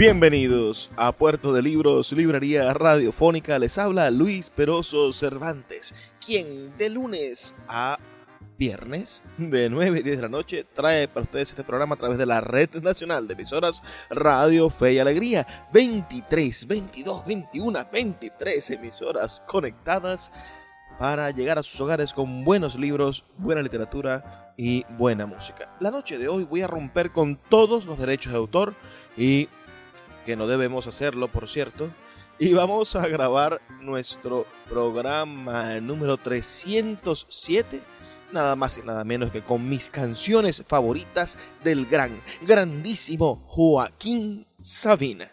Bienvenidos a Puerto de Libros, Librería Radiofónica. Les habla Luis Peroso Cervantes, quien de lunes a viernes de 9 y 10 de la noche trae para ustedes este programa a través de la red nacional de emisoras Radio Fe y Alegría. 23, 22, 21, 23 emisoras conectadas para llegar a sus hogares con buenos libros, buena literatura y buena música. La noche de hoy voy a romper con todos los derechos de autor y que no debemos hacerlo, por cierto. Y vamos a grabar nuestro programa número 307, nada más y nada menos que con mis canciones favoritas del gran, grandísimo Joaquín Sabina.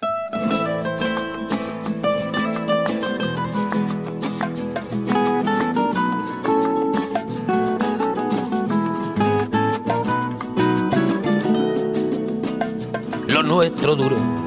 Lo nuestro duro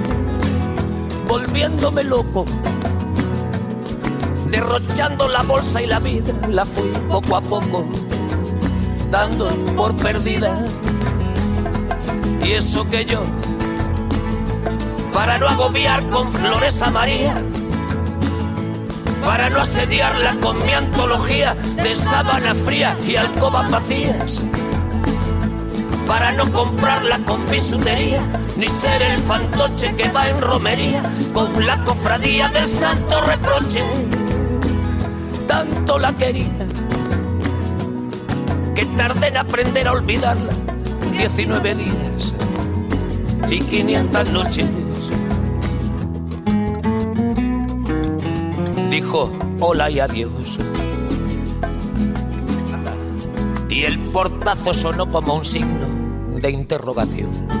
volviéndome loco. Derrochando la bolsa y la vida, la fui poco a poco, dando por perdida. Y eso que yo, para no agobiar con flores a María, para no asediarla con mi antología de sábana fría y alcobas vacías, para no comprarla con bisutería ni ser el fantoche que va en romería con la cofradía del santo reproche. Tanto la quería que tardé en aprender a olvidarla 19 días y 500 noches. Dijo hola y adiós. Y el portazo sonó como un signo de interrogación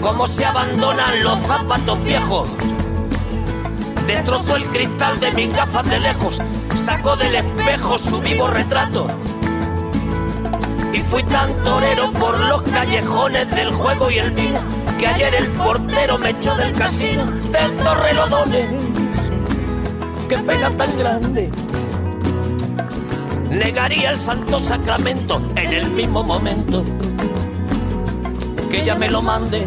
cómo se abandonan los zapatos viejos. Destrozó el cristal de mis gafas de lejos, sacó del espejo su vivo retrato. Y fui tan torero por los callejones del juego y el vino, que ayer el portero me echó del casino del Torrelodones. Qué pena tan grande. Negaría el santo sacramento en el mismo momento que ella me lo mande.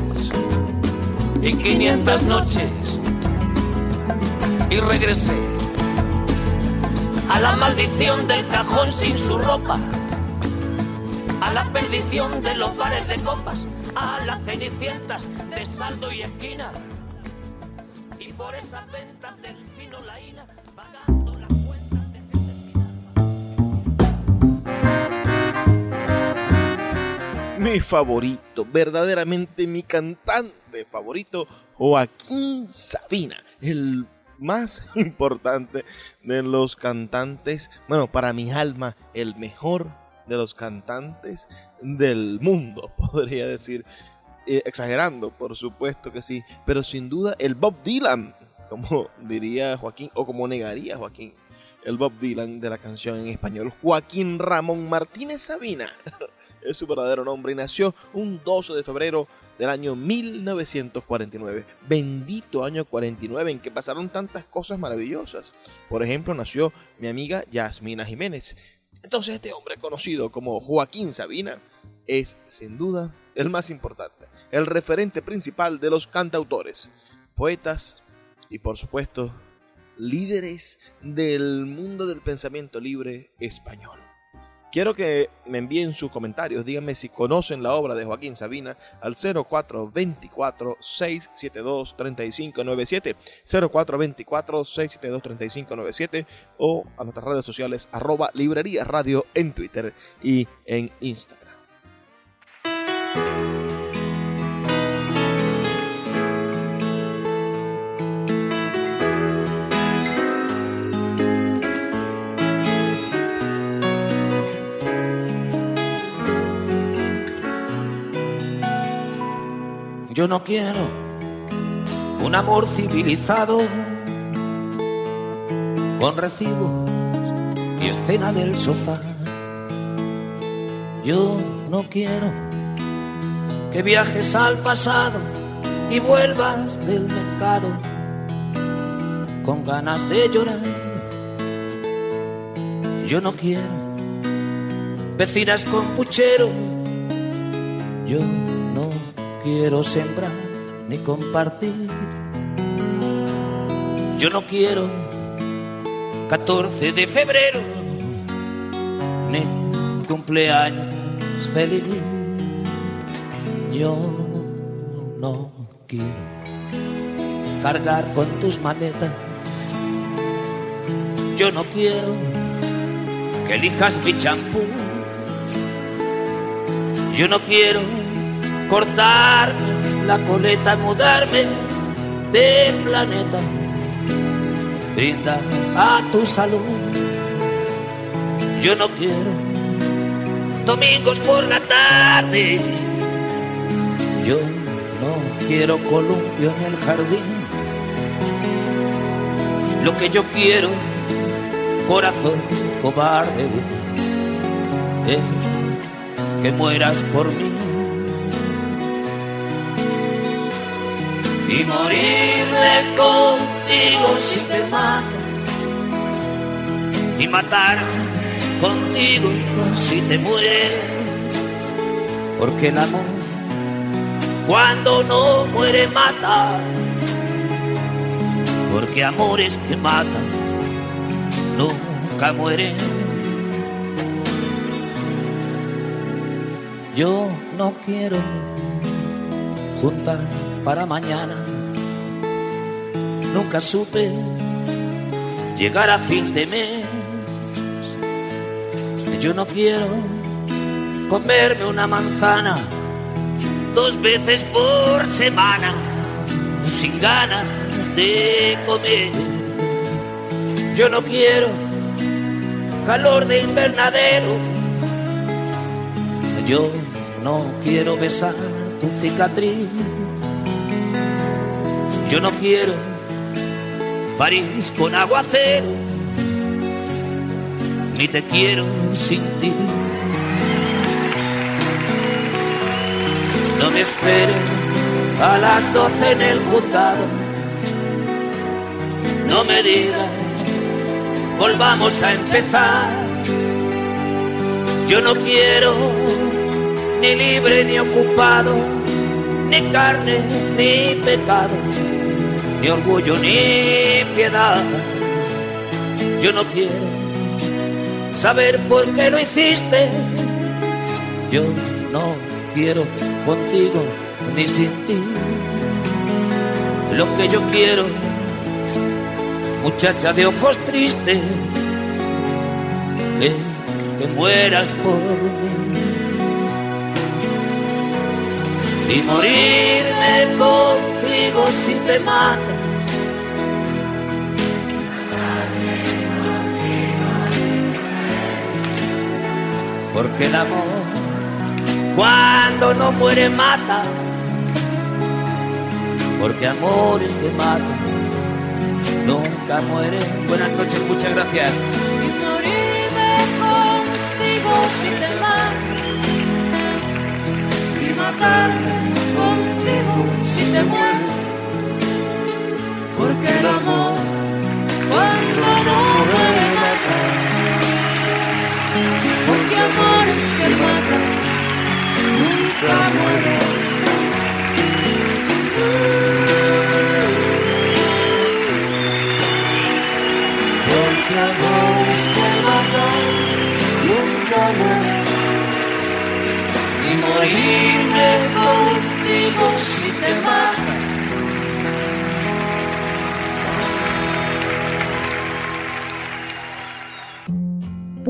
y 500 noches. Y regresé a la maldición del cajón sin su ropa, a la perdición de los bares de copas, a las cenicientas de saldo y esquina. Y por esas ventas del fino laína, mi favorito, verdaderamente mi cantante favorito, Joaquín Sabina, el más importante de los cantantes, bueno, para mi alma, el mejor de los cantantes del mundo, podría decir, Eh, exagerando, por supuesto que sí, pero sin duda el Bob Dylan, como diría Joaquín, o como negaría Joaquín, el Bob Dylan de la canción en español, Joaquín Ramón Martínez Sabina. es su verdadero nombre y nació un 12 de febrero del año 1949. Bendito año 49 en que pasaron tantas cosas maravillosas. Por ejemplo, nació mi amiga Yasmina Jiménez. Entonces este hombre conocido como Joaquín Sabina es sin duda el más importante, el referente principal de los cantautores, poetas y por supuesto líderes del mundo del pensamiento libre español. Quiero que me envíen sus comentarios, díganme si conocen la obra de Joaquín Sabina al 0424-672-3597, 0424-672-3597 o a nuestras redes sociales arroba librería radio en Twitter y en Instagram. Yo no quiero un amor civilizado con recibos y escena del sofá. Yo no quiero que viajes al pasado y vuelvas del mercado con ganas de llorar. Yo no quiero vecinas con puchero. Yo quiero sembrar ni compartir. Yo no quiero 14 de febrero ni cumpleaños feliz. Yo no quiero cargar con tus maletas. Yo no quiero que elijas mi champú. Yo no quiero cortar la coleta, mudarme de planeta, brinda a tu salud. Yo no quiero domingos por la tarde, yo no quiero columpio en el jardín. Lo que yo quiero, corazón cobarde, es que mueras por mí. Y morirme contigo si te mato. Y matarme contigo si te mueres. Porque el amor cuando no muere mata. Porque amores que matan nunca mueren. Yo no quiero juntar para mañana. Nunca supe llegar a fin de mes. Yo no quiero comerme una manzana dos veces por semana, sin ganas de comer. Yo no quiero calor de invernadero. Yo no quiero besar tu cicatriz. Yo no quiero París con aguacero. Ni te quiero sin ti. No me esperes a las doce en el juzgado. No me digas, volvamos a empezar. Yo no quiero ni libre ni ocupado, ni carne ni pecado, ni orgullo ni piedad. Yo no quiero saber por qué lo hiciste. Yo no quiero contigo ni sin ti. Lo que yo quiero, muchacha de ojos tristes, es que mueras por mí. Y morirme contigo si te matas. Porque el amor cuando no muere mata, porque amores que matan nunca mueren. Buenas noches, muchas gracias. Y morirme contigo si te mato, y matarme contigo si te muero, porque el amor cuando no muere mata, porque amores que matan nunca mueren. Porque amores que matan nunca mueren. Y morirme contigo si te matan.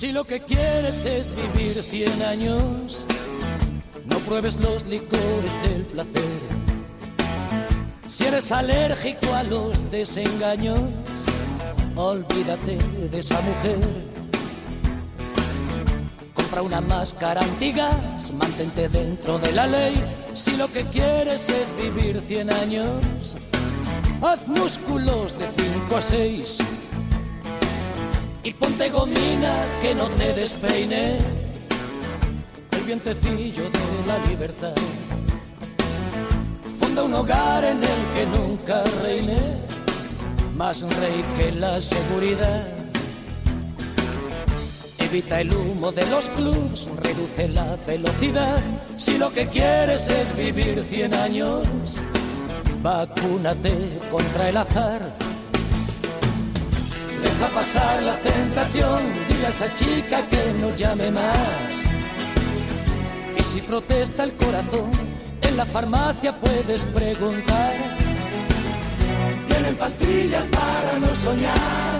Si lo que quieres es vivir cien años, no pruebes los licores del placer. Si eres alérgico a los desengaños, olvídate de esa mujer. Compra una máscara antigas, mantente dentro de la ley. Si lo que quieres es vivir cien años, haz músculos de cinco a seis y ponte gomina que no te despeine el vientecillo de la libertad. Funda un hogar en el que nunca reine más rey que la seguridad. Evita el humo de los clubs, reduce la velocidad. Si lo que quieres es vivir 100 años, vacúnate contra el azar. Deja pasar la tentación, dile a esa chica que no llame más. Y si protesta el corazón, en la farmacia puedes preguntar. Tienen pastillas para no soñar.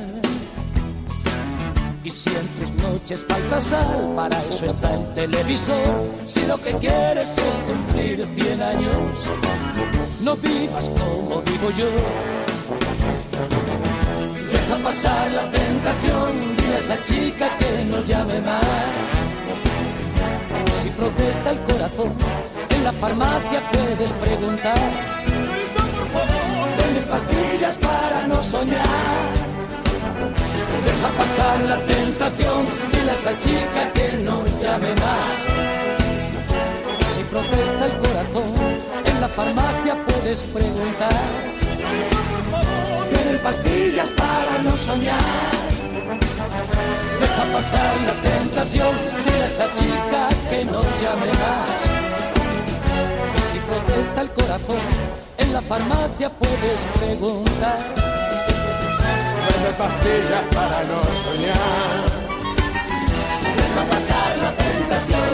Si en tus noches falta sal, para eso está el televisor. Si lo que quieres es cumplir 100 años, no vivas como vivo yo. Deja pasar la tentación, dile a esa chica que no llame más. Si protesta el corazón, en la farmacia puedes preguntar. Denme pastillas para no soñar Deja pasar la tentación, dile a esa chica que no llame más. Si protesta el corazón, en la farmacia puedes preguntar. Tienen pastillas para no soñar. Deja pasar la tentación, dile a esa chica que no llame más. Si protesta el corazón, en la farmacia puedes preguntar de pastillas para no soñar. Deja pasar la tentación.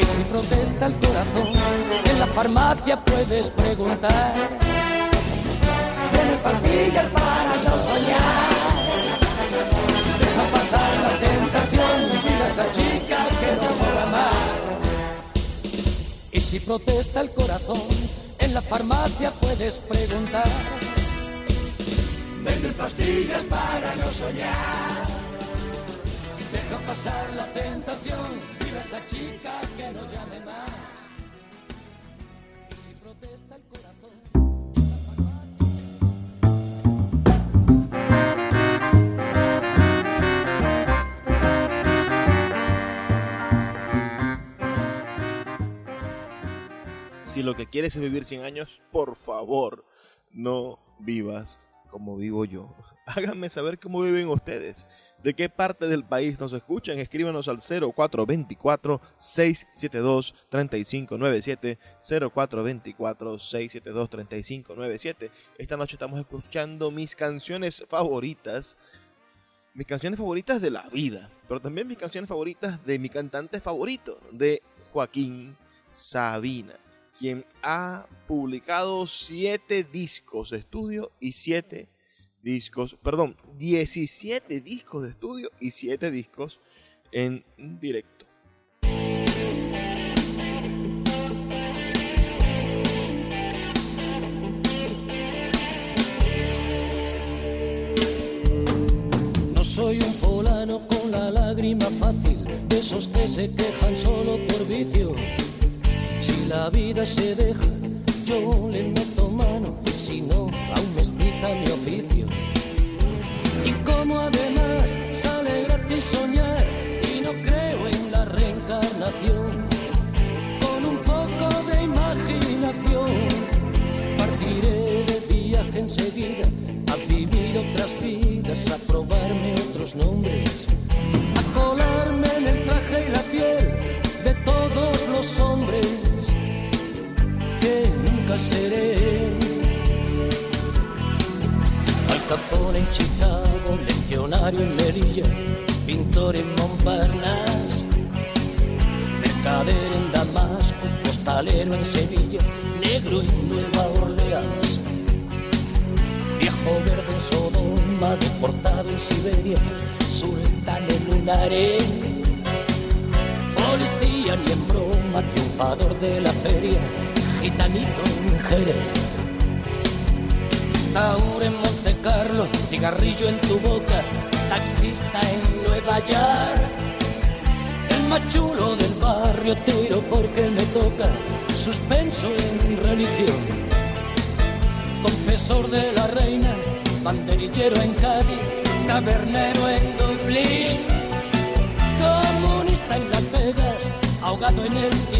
Y si protesta el corazón, en la farmacia puedes preguntar. Tiene pastillas para no soñar. Deja pasar la tentación, mira a esa chica que no mola más. Y si protesta el corazón, en la farmacia puedes preguntar. Venden pastillas para no soñar. Deja pasar la tentación, dile a esa chica que no llame más. Si lo que quieres es vivir 100 años, por favor, no vivas como vivo yo. Háganme saber cómo viven ustedes. ¿De qué parte del país nos escuchan? Escríbanos al 0424-672-3597. 0424-672-3597. Esta noche estamos escuchando mis canciones favoritas. Mis canciones favoritas de la vida. Pero también mis canciones favoritas de mi cantante favorito, de Joaquín Sabina quien ha publicado siete discos de estudio y siete discos, perdón, 17 discos de estudio y siete discos en directo. No soy un fulano con la lágrima fácil, de esos que se quejan solo por vicio la vida se deja, yo le meto mano y si no, aún me mi oficio. Y como además sale gratis soñar y no creo en la reencarnación, con un poco de imaginación partiré de viaje enseguida a vivir otras vidas, a probarme otros nombres, a colarme en el traje y la piel de todos los hombres que nunca seré. Al Capone en Chicago, legionario en Melilla, pintor en Montparnasse, mercader en Damasco, postalero en Sevilla, negro en Nueva Orleans, viejo verde en Sodoma, deportado en Siberia, sultán en un harén. Policía ni en broma, triunfador de la feria, gitanito en Jerez. Taur en Monte Carlo, cigarrillo en tu boca, taxista en Nueva York. El machulo del barrio tiro porque me toca, suspenso en religión. Confesor de la reina, banderillero en Cádiz, tabernero en Dublín. Comunista en Las Vegas, ahogado en el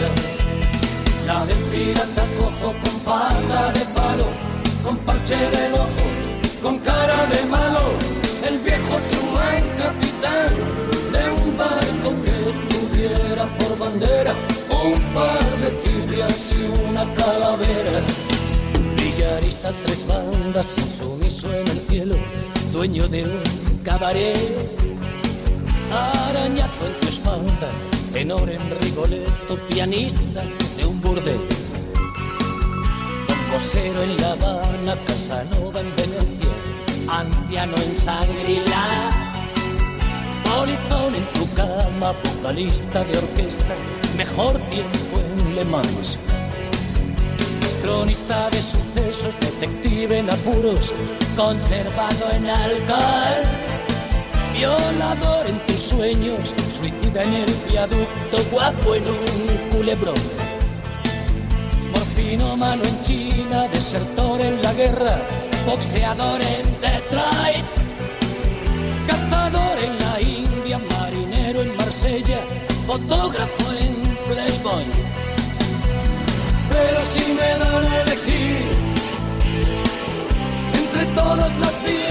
La del pirata cojo con pata de palo, con parche el ojo con cara de malo, el viejo truán capitán de un barco que tuviera por bandera un par de tibias y una calavera. Villarista tres bandas, insumiso en el cielo, dueño de un cabaret. Arañazo en tu espalda, tenor en Rigoletto, pianista de un burdel. Cosero en La Habana, Casanova en Venecia, anciano en Sangrila. Polizón en tu cama, vocalista de orquesta, mejor tiempo en Le Mans. Cronista de sucesos, detective en apuros, conservado en alcohol. Violador en tus sueños, suicida en el viaducto, guapo en un culebrón Morfino mano en China, desertor en la guerra, boxeador en Detroit, cazador en la India, marinero en Marsella, fotógrafo en Playboy. Pero si me dan a elegir entre todas las vidas,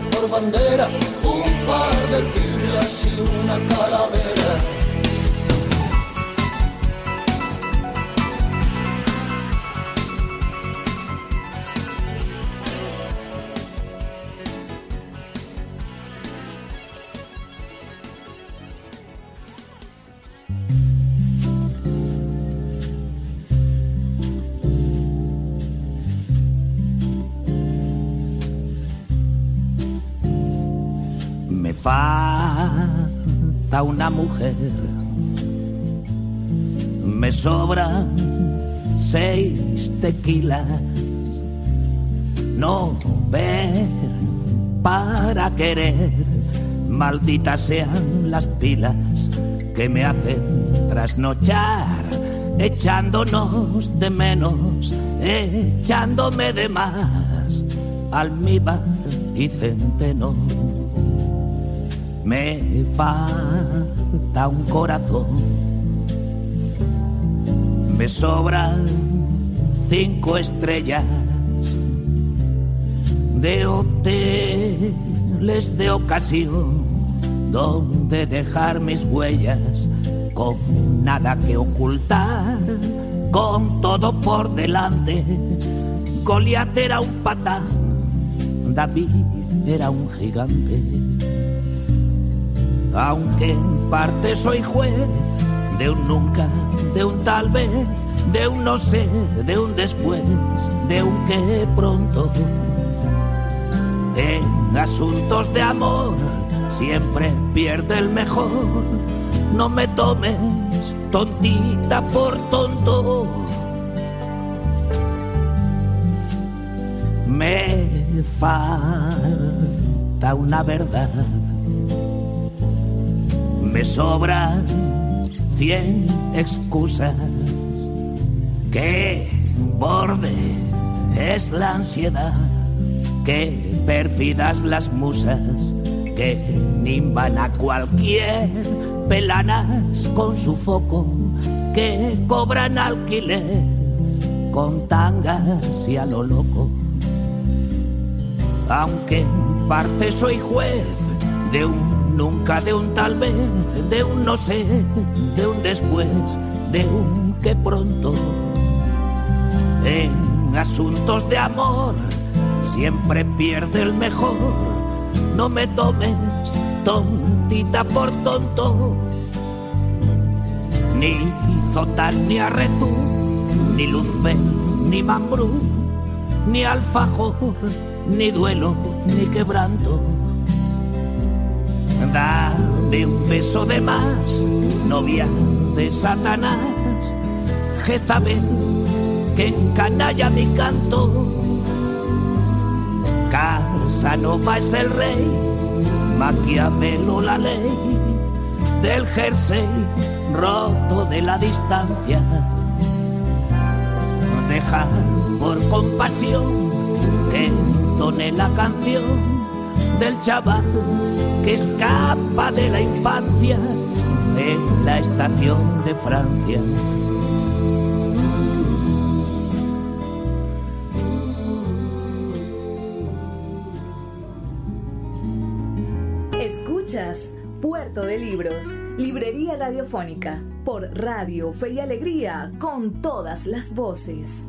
por bandera un par de tibias y una calavera. Falta una mujer. Me sobran seis tequilas. No ver para querer. Malditas sean las pilas que me hacen trasnochar. Echándonos de menos, echándome de más. Almíbar y centeno me falta un corazón. Me sobran cinco estrellas de hoteles de ocasión donde dejar mis huellas con nada que ocultar, con todo por delante. Goliat era un patán, David era un gigante aunque en parte soy juez de un nunca, de un tal vez, de un no sé, de un después, de un que pronto. En asuntos de amor siempre pierde el mejor. No me tomes tontita por tonto. Me falta una verdad. Me sobran cien excusas. Que borde es la ansiedad. Que pérfidas las musas que nimban a cualquier pelanas con su foco que cobran alquiler con tangas y a lo loco. Aunque en parte soy juez de un nunca, de un tal vez, de un no sé, de un después, de un que pronto. En asuntos de amor siempre pierde el mejor. No me tomes tontita por tonto. Ni Zotal ni Arrezu, ni Luzbel, ni Mambrú, ni Alfajor, ni duelo, ni quebranto. Dame un beso de más, novia de Satanás, Jezabel, que encanalla mi canto. Casanova es el rey, Maquiavelo la ley del jersey roto de la distancia. Deja por compasión que entone la canción del chaval escapa de la infancia en la estación de Francia. Escuchas Puerto de Libros, Librería Radiofónica, por Radio Fe y Alegría, con todas las voces.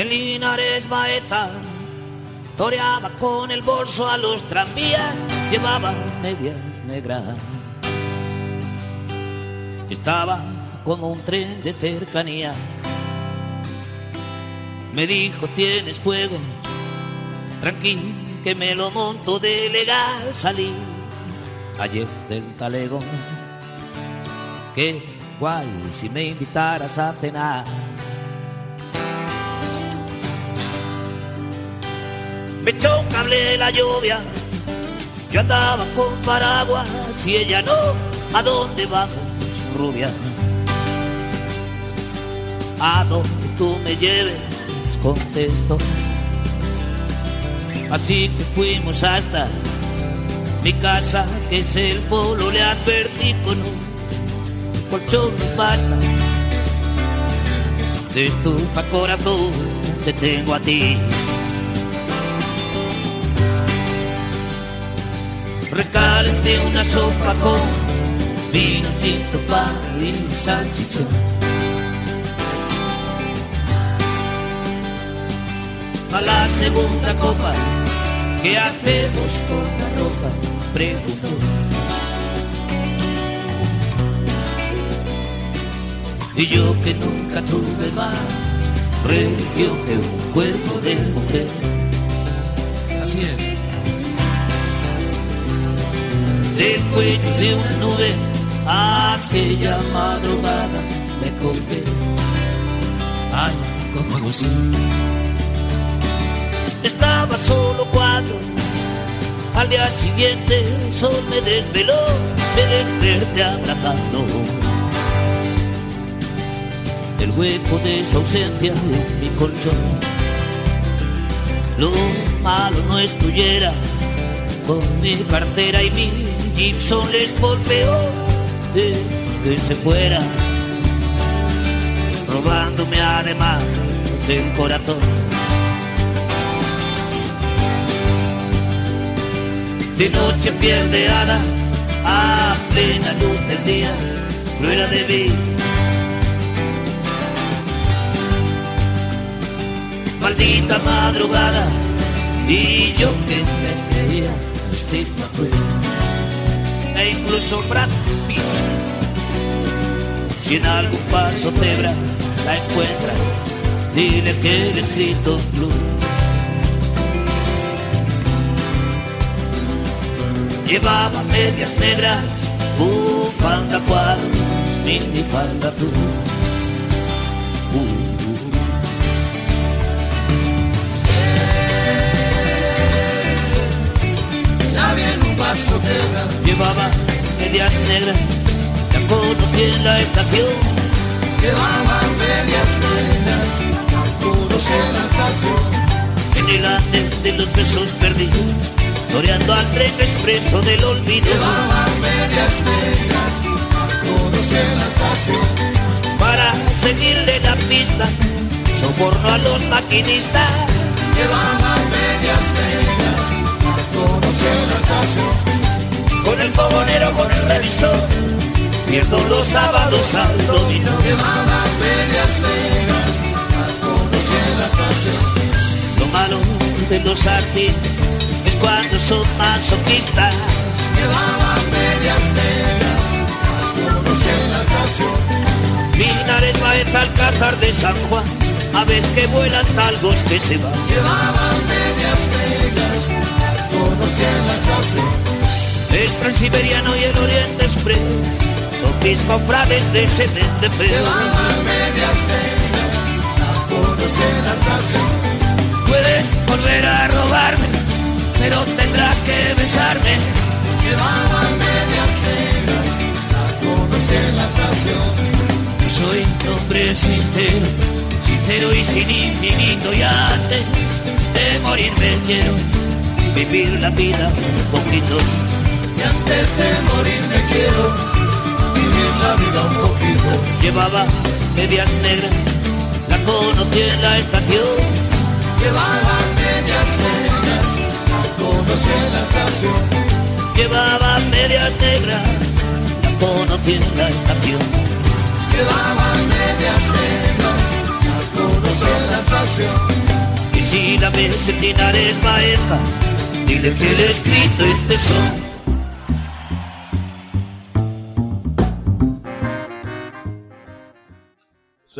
En Linares Baeza toreaba con el bolso a los tranvías, llevaba medias negras. Estaba como un tren de cercanía. Me dijo, tienes fuego, tranquilo, que me lo monto de legal. Salí ayer del talego. Qué guay si me invitaras a cenar. Me echó la lluvia. Yo andaba con paraguas y ella no. ¿A dónde vamos, rubia? A donde tú me lleves, contesto. Así que fuimos hasta mi casa, que es el polo, le advertí con un colchón nos basta. De estufa corazón te tengo a ti. Recalenté una sopa con vino tinto, pan y salchichón. A la segunda copa, ¿qué hacemos con la ropa? Preguntó. Y yo que nunca tuve más religión que un cuerpo de mujer. Así es. Del cuello de una nube aquella madrugada me colgué ay como así. Estaba solo cuatro. Al día siguiente el sol me desveló, me desperté abrazando. El hueco de su ausencia en mi colchón. Lo malo no estuviera con mi cartera y mi Gibson les peor es que se fuera, robándome además el corazón. De noche pierde ala a plena luz del día, era de mí. Maldita madrugada, y yo que me creía estigma e incluso Brad Pitt. Si en algún paso cebra la encuentras, dile que el escrito blues. Llevaba medias negras, bufanda cuadros, minifalda azul. Uh. Llevaba medias negras, la conocí en la estación. Llevaba medias negras, conocí en la estación. En el andén de los besos perdidos, toreando al tren expreso del olvido. Llevaba medias negras, conocí en la estación. Para seguirle la pista, soborno a los maquinistas. Llevaba medias negras, conocí en la estación con el fogonero, con el revisor. Pierdo los sábados al dominó. Llevaba medias negras, en la estación. Lo malo de los artistas es cuando son masoquistas. Llevaba medias negras, en la estación. Pinares, Baez, Alcázar de San Juan, aves que vuelan, talgos que se van. Llevaba medias negras, en la estación el transiberiano y el Oriente Express son mis cofrades de semente feo. Llevaban medias negras, en la estación. Puedes volver a robarme, pero tendrás que besarme. Llevaban medias negras, en la estación. soy un hombre sincero, sincero y sin infinito y antes de morirme quiero vivir la vida un poquito y antes de morir me quiero vivir la vida un poquito. Llevaba medias negras, la conocí en la estación. Llevaba medias negras, la conocí en la estación. Llevaba medias negras, la conocí en la estación. Llevaba medias negras, la conocí en la estación. Y si la ves en Linares Baeza, dile que le he escrito este son.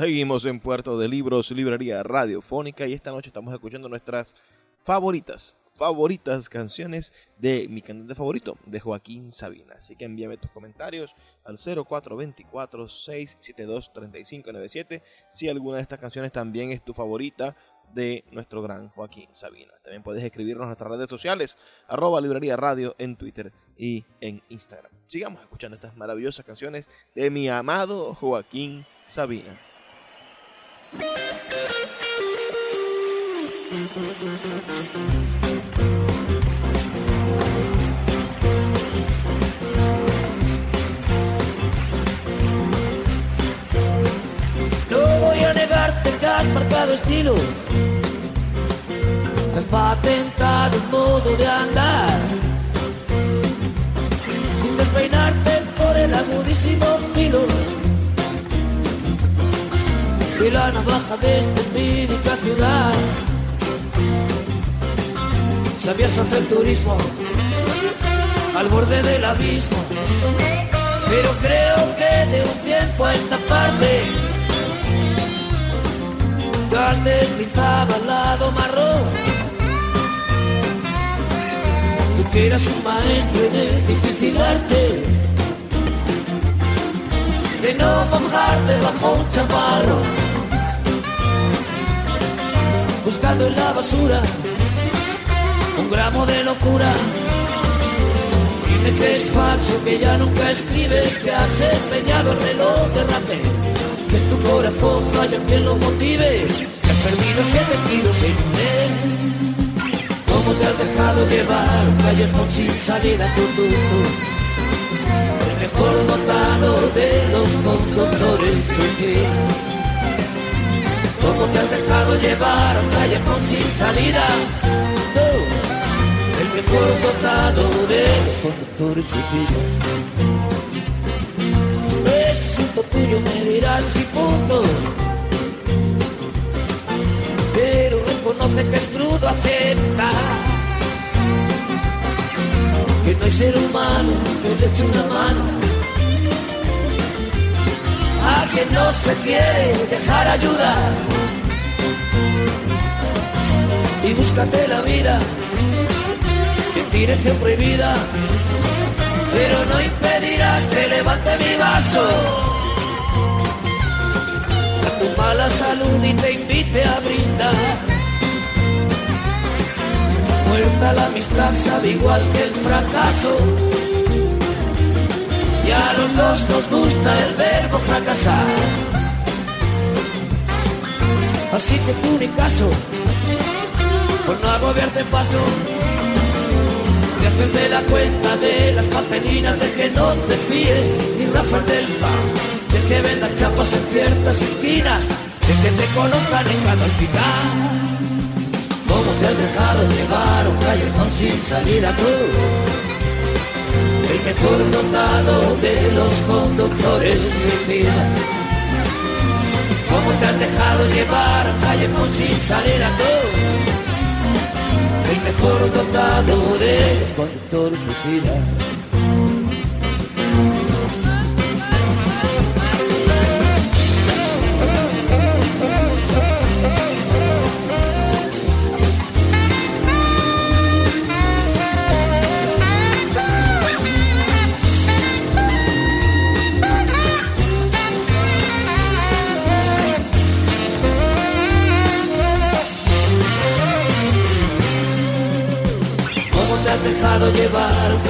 Seguimos en Puerto de Libros, librería radiofónica y esta noche estamos escuchando nuestras favoritas, favoritas canciones de mi cantante favorito, de Joaquín Sabina. Así que envíame tus comentarios al 0424-672-3597 si alguna de estas canciones también es tu favorita de nuestro gran Joaquín Sabina. También puedes escribirnos en nuestras redes sociales, arroba librería radio en Twitter y en Instagram. Sigamos escuchando estas maravillosas canciones de mi amado Joaquín Sabina. Has marcado estilo, que has patentado un modo de andar, sin despeinarte por el agudísimo filo y la navaja de esta espíritu ciudad. Sabías hacer turismo al borde del abismo, pero creo que de un tiempo a esta parte te has deslizado al lado marrón. Tú que eras un maestro en el difícil arte de no mojarte bajo un chaparro buscando en la basura un gramo de locura. Dime que es falso, que ya nunca escribes, que has empeñado el reloj de rape, que en tu corazón no haya quien lo motive, que has perdido siete kilos un mes. ¿Cómo te has dejado llevar un callejón sin salida, tú, tú, tú? El mejor dotado de los conductores soy ¿Cómo te has dejado llevar a un callejón sin salida? Tú, el mejor dotado de los conductores suicidas. Es asunto tuyo, me dirás si punto. Pero reconoce que es crudo aceptar que no hay ser humano que le eche una mano a quien no se quiere dejar ayudar. Y búscate la vida en dirección prohibida, pero no impedirás que levante mi vaso a tu mala salud y te invite a brindar. Muerta la amistad sabe igual que el fracaso y a los dos nos gusta el verbo fracasar. Así que tú ni caso, por no agobiarte paso, de hacerte la cuenta de las papelinas de que no te fíes, ni Rafael del pan, de que vendan chapas en ciertas esquinas, de que te conozcan en cada hospital. ¿Cómo te has dejado llevar un callejón sin salida tú? El mejor dotado de los conductores suicida. ¿Cómo te has dejado llevar callejón sin salir a todo? El mejor dotado de los conductores suicida.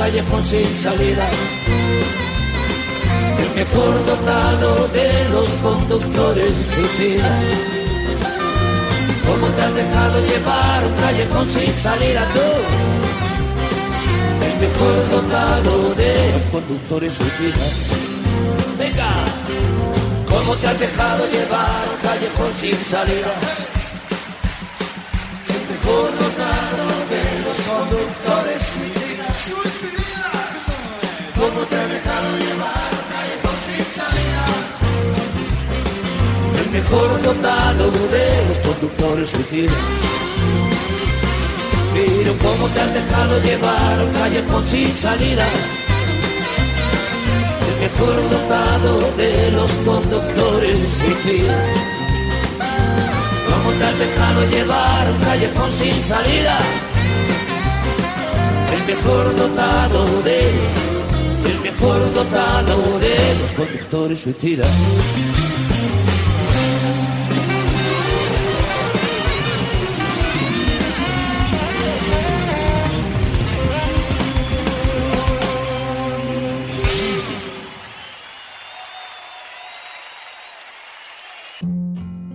Callejón sin salida? El mejor dotado de los conductores suicida. ¿Cómo te has dejado llevar un callejón sin salida tú? El mejor dotado de los conductores suicidas. Venga, ¿cómo te has dejado llevar un callejón sin salida? El mejor dotado de los conductores te dejado llevar callejón sin salida? El mejor dotado de los conductores suicidas. Pero ¿cómo te has dejado llevar un callejón sin salida? El mejor dotado de los conductores suicidas. ¿Cómo te has dejado llevar un callejón sin salida? El mejor dotado de, el mejor dotado de los conductores suicidas.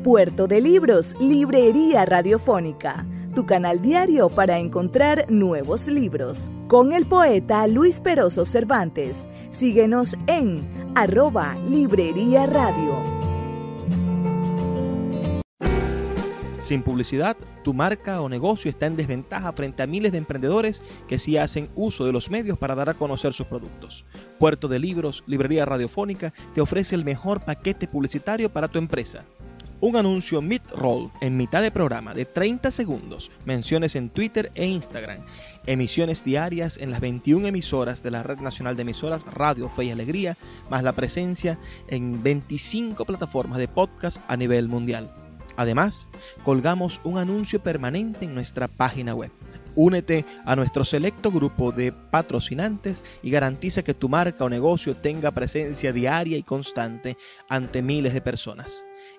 Puerto de Libros, Librería Radiofónica, tu canal diario para encontrar nuevos libros. Con el poeta Luis Peroso Cervantes. Síguenos en arroba Librería Radio. Sin publicidad, tu marca o negocio está en desventaja frente a miles de emprendedores que sí hacen uso de los medios para dar a conocer sus productos. Puerto de Libros, Librería Radiofónica, te ofrece el mejor paquete publicitario para tu empresa. Un anuncio mid-roll en mitad de programa de 30 segundos, menciones en Twitter e Instagram, emisiones diarias en las 21 emisoras de la Red Nacional de Emisoras Radio Fe y Alegría, más la presencia en 25 plataformas de podcast a nivel mundial. Además, colgamos un anuncio permanente en nuestra página web. Únete a nuestro selecto grupo de patrocinantes y garantiza que tu marca o negocio tenga presencia diaria y constante ante miles de personas.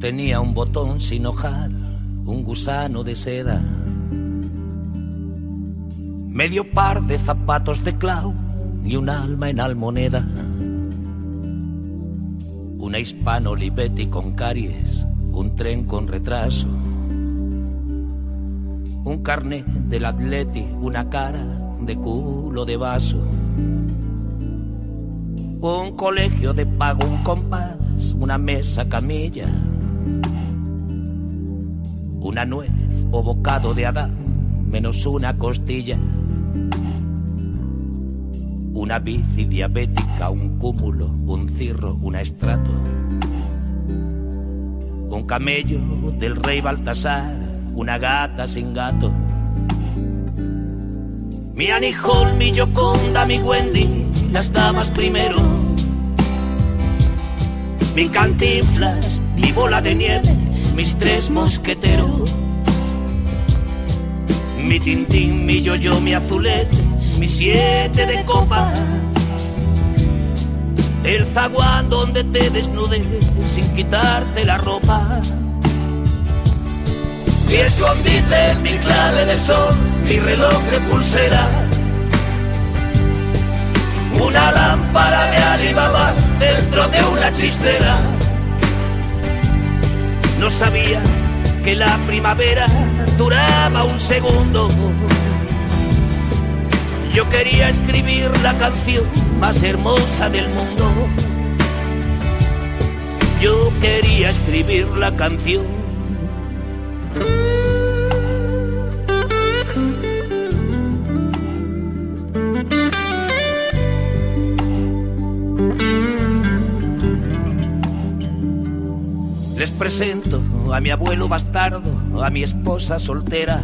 Tenía un botón sin hojar, un gusano de seda, medio par de zapatos de clau y un alma en almoneda. Una hispano Olivetti con caries, un tren con retraso, un carnet del atleti, una cara de culo de vaso, un colegio de pago, un compás, una mesa camilla una nuez o bocado de Adán, menos una costilla. Una bici diabética, un cúmulo, un cirro, una estrato. Un camello del rey Baltasar, una gata sin gato. Mi Hall, mi Yoconda, mi Wendy, las damas primero. Mi cantinflas, mi bola de nieve, mis tres mosqueteros. Mi tintín, mi yo-yo, mi azulete, mi siete de copa. El zaguán donde te desnudes sin quitarte la ropa. Mi escondite, mi clave de sol, mi reloj de pulsera. Una lámpara de Alibaba dentro de una chistera no sabía que la primavera duraba un segundo. Yo quería escribir la canción más hermosa del mundo. Yo quería escribir la canción. Les presento a mi abuelo bastardo, a mi esposa soltera,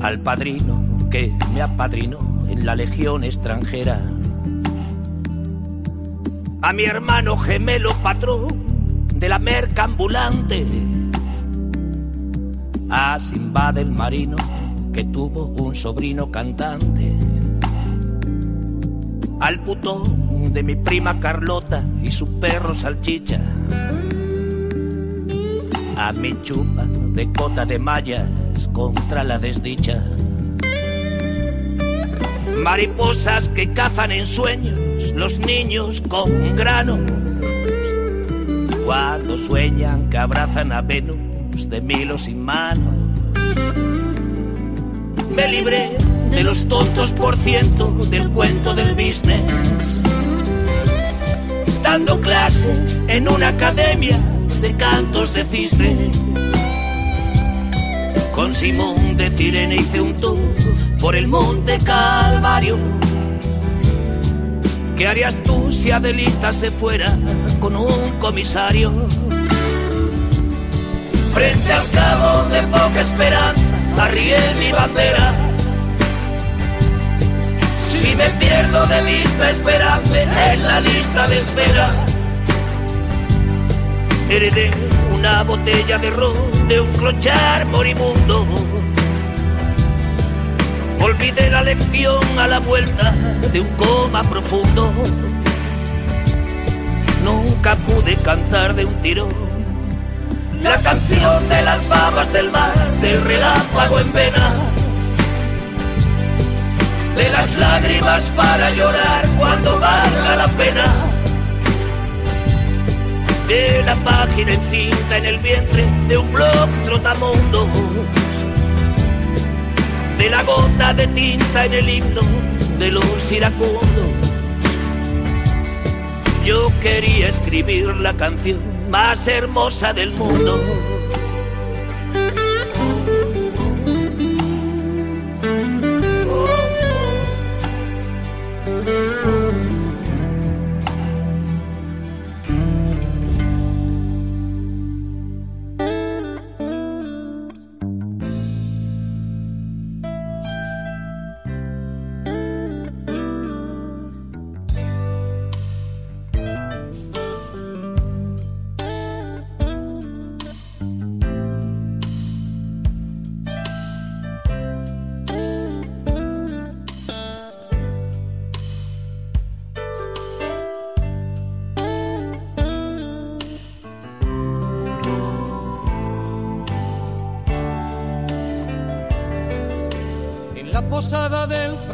al padrino que me apadrinó en la legión extranjera, a mi hermano gemelo patrón de la merca ambulante, a Simba el marino que tuvo un sobrino cantante, al putón de mi prima Carlota y su perro salchicha. A mi chupa de cota de mallas contra la desdicha. Mariposas que cazan en sueños los niños con granos. Cuando sueñan que abrazan a Venus de milo sin manos. Me libré de los tontos por ciento del cuento del business dando clases en una academia de cantos de cisne. Con Simón de Cirene hice un tour por el monte Calvario. ¿Qué harías tú si Adelita se fuera con un comisario? Frente al cabo de poca esperanza, arrié mi bandera si me pierdo de vista, esperadme en la lista de espera. Heredé una botella de ron de un clochar moribundo. Olvidé la lección a la vuelta de un coma profundo. Nunca pude cantar de un tirón la canción de las babas del mar, del relámpago en vena de las lágrimas para llorar cuando valga la pena. de la página encinta en el vientre de un blog trotamundo, de la gota de tinta en el himno de los iracundos. Yo quería escribir la canción más hermosa del mundo.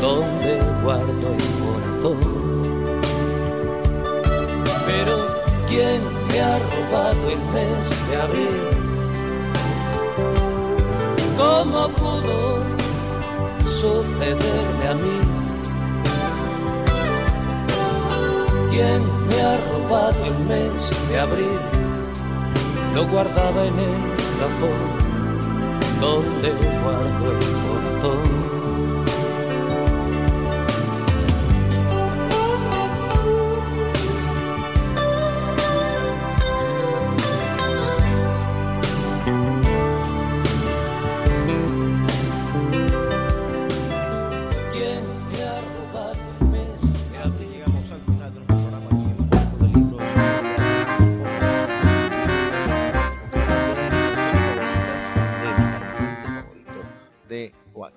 donde guardo el corazón. Pero ¿quién me ha robado el mes de abril? ¿Cómo pudo sucederme a mí? ¿Quién me ha robado el mes de abril? Lo guardaba en el cajón donde guardo el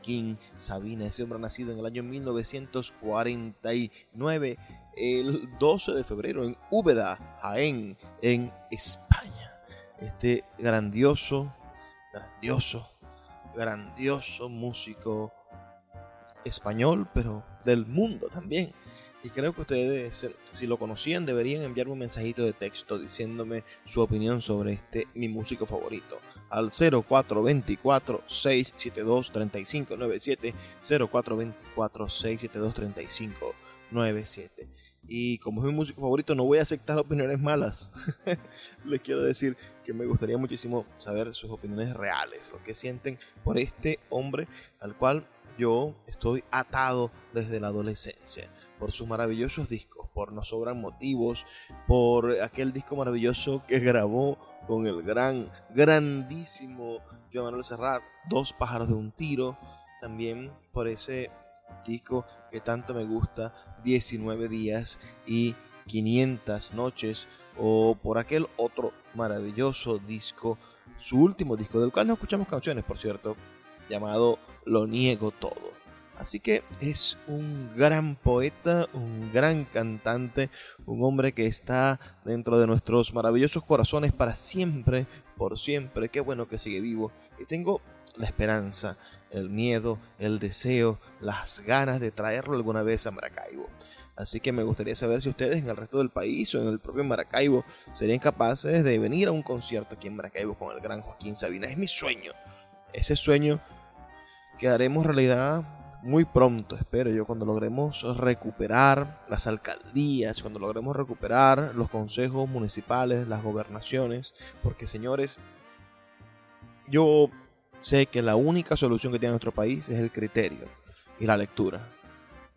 Joaquín Sabina, ese hombre nacido en el año 1949, el 12 de febrero en Úbeda, Jaén, en España. Este grandioso, grandioso, grandioso músico español, pero del mundo también. Y creo que ustedes, si lo conocían, deberían enviarme un mensajito de texto diciéndome su opinión sobre este mi músico favorito. Al 0424-672-3597. 0424-672-3597. Y como es mi músico favorito, no voy a aceptar opiniones malas. Les quiero decir que me gustaría muchísimo saber sus opiniones reales, lo que sienten por este hombre al cual yo estoy atado desde la adolescencia por sus maravillosos discos, por No Sobran Motivos, por aquel disco maravilloso que grabó con el gran, grandísimo Joan Manuel Serrat, Dos pájaros de un tiro, también por ese disco que tanto me gusta, 19 días y 500 noches, o por aquel otro maravilloso disco, su último disco, del cual no escuchamos canciones, por cierto, llamado Lo Niego Todo. Así que es un gran poeta, un gran cantante, un hombre que está dentro de nuestros maravillosos corazones para siempre, por siempre. Qué bueno que sigue vivo. Y tengo la esperanza, el miedo, el deseo, las ganas de traerlo alguna vez a Maracaibo. Así que me gustaría saber si ustedes en el resto del país o en el propio Maracaibo serían capaces de venir a un concierto aquí en Maracaibo con el gran Joaquín Sabina. Es mi sueño. Ese sueño que haremos realidad muy pronto, espero yo, cuando logremos recuperar las alcaldías, cuando logremos recuperar los consejos municipales, las gobernaciones, porque señores, yo sé que la única solución que tiene nuestro país es el criterio y la lectura.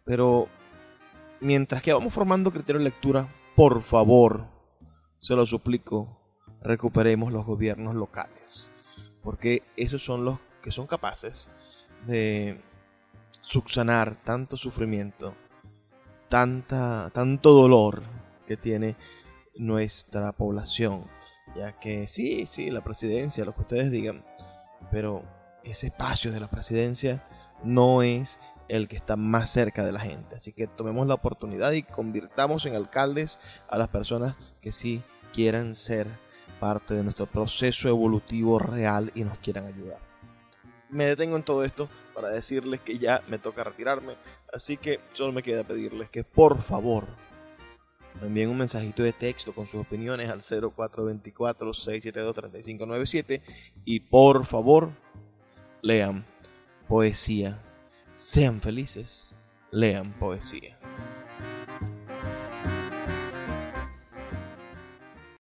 Pero mientras que vamos formando criterio de lectura, por favor, se lo suplico, recuperemos los gobiernos locales, porque esos son los que son capaces de subsanar tanto sufrimiento, tanta, tanto dolor que tiene nuestra población. Ya que sí, sí, la presidencia, lo que ustedes digan, pero ese espacio de la presidencia no es el que está más cerca de la gente. Así que tomemos la oportunidad y convirtamos en alcaldes a las personas que sí quieran ser parte de nuestro proceso evolutivo real y nos quieran ayudar. Me detengo en todo esto para decirles que ya me toca retirarme. Así que solo me queda pedirles que por favor me envíen un mensajito de texto con sus opiniones al 0424-672-3597 y por favor lean poesía. Sean felices, lean poesía.